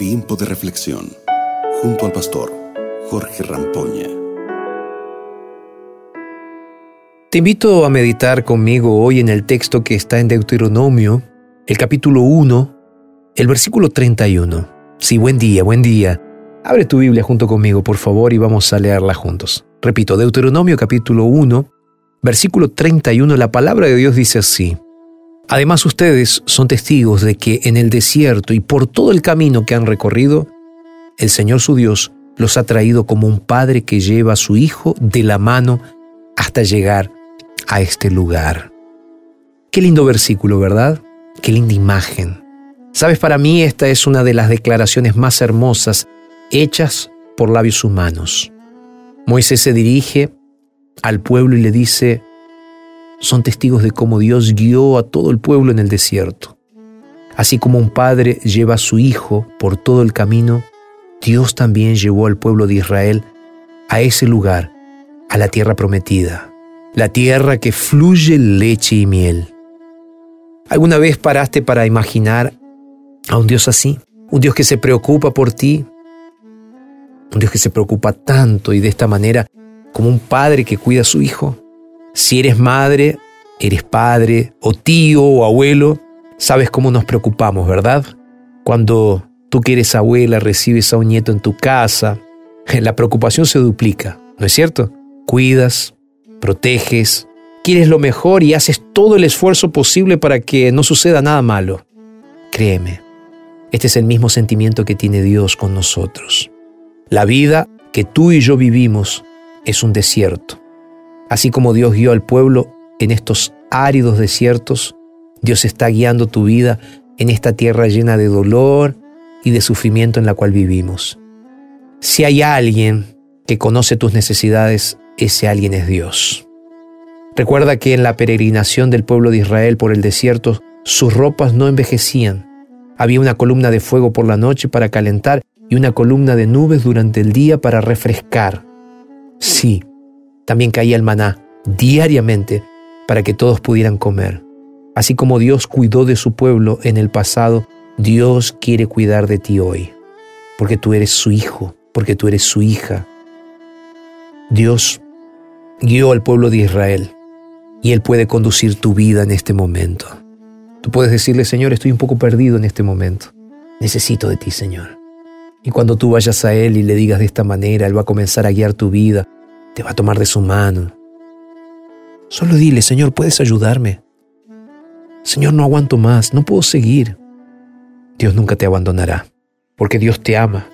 Tiempo de reflexión junto al pastor Jorge Rampoña. Te invito a meditar conmigo hoy en el texto que está en Deuteronomio, el capítulo 1, el versículo 31. Sí, buen día, buen día. Abre tu Biblia junto conmigo, por favor, y vamos a leerla juntos. Repito, Deuteronomio capítulo 1, versículo 31, la palabra de Dios dice así. Además ustedes son testigos de que en el desierto y por todo el camino que han recorrido, el Señor su Dios los ha traído como un padre que lleva a su hijo de la mano hasta llegar a este lugar. Qué lindo versículo, ¿verdad? Qué linda imagen. Sabes, para mí esta es una de las declaraciones más hermosas hechas por labios humanos. Moisés se dirige al pueblo y le dice, son testigos de cómo Dios guió a todo el pueblo en el desierto. Así como un padre lleva a su hijo por todo el camino, Dios también llevó al pueblo de Israel a ese lugar, a la tierra prometida, la tierra que fluye leche y miel. ¿Alguna vez paraste para imaginar a un Dios así? Un Dios que se preocupa por ti, un Dios que se preocupa tanto y de esta manera como un padre que cuida a su hijo. Si eres madre, eres padre, o tío, o abuelo, sabes cómo nos preocupamos, ¿verdad? Cuando tú que eres abuela recibes a un nieto en tu casa, la preocupación se duplica, ¿no es cierto? Cuidas, proteges, quieres lo mejor y haces todo el esfuerzo posible para que no suceda nada malo. Créeme, este es el mismo sentimiento que tiene Dios con nosotros. La vida que tú y yo vivimos es un desierto. Así como Dios guió al pueblo en estos áridos desiertos, Dios está guiando tu vida en esta tierra llena de dolor y de sufrimiento en la cual vivimos. Si hay alguien que conoce tus necesidades, ese alguien es Dios. Recuerda que en la peregrinación del pueblo de Israel por el desierto, sus ropas no envejecían. Había una columna de fuego por la noche para calentar y una columna de nubes durante el día para refrescar. Sí, también caía el maná diariamente para que todos pudieran comer. Así como Dios cuidó de su pueblo en el pasado, Dios quiere cuidar de ti hoy, porque tú eres su hijo, porque tú eres su hija. Dios guió al pueblo de Israel y Él puede conducir tu vida en este momento. Tú puedes decirle, Señor, estoy un poco perdido en este momento. Necesito de ti, Señor. Y cuando tú vayas a Él y le digas de esta manera, Él va a comenzar a guiar tu vida, te va a tomar de su mano. Solo dile, Señor, ¿puedes ayudarme? Señor, no aguanto más, no puedo seguir. Dios nunca te abandonará, porque Dios te ama,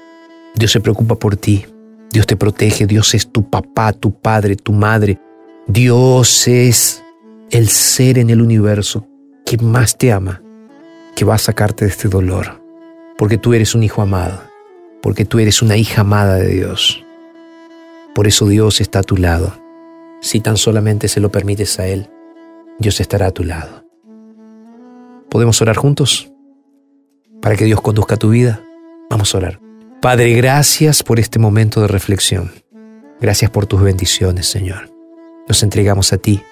Dios se preocupa por ti, Dios te protege, Dios es tu papá, tu padre, tu madre, Dios es el ser en el universo que más te ama, que va a sacarte de este dolor, porque tú eres un hijo amado, porque tú eres una hija amada de Dios. Por eso Dios está a tu lado. Si tan solamente se lo permites a Él, Dios estará a tu lado. ¿Podemos orar juntos? Para que Dios conduzca tu vida. Vamos a orar. Padre, gracias por este momento de reflexión. Gracias por tus bendiciones, Señor. Nos entregamos a ti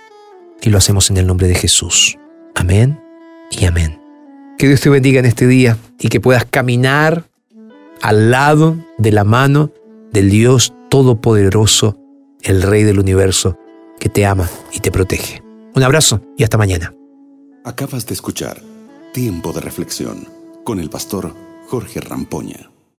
y lo hacemos en el nombre de Jesús. Amén y amén. Que Dios te bendiga en este día y que puedas caminar al lado de la mano del Dios Todopoderoso, el Rey del universo, que te ama y te protege. Un abrazo y hasta mañana. Acabas de escuchar Tiempo de Reflexión con el pastor Jorge Rampoña.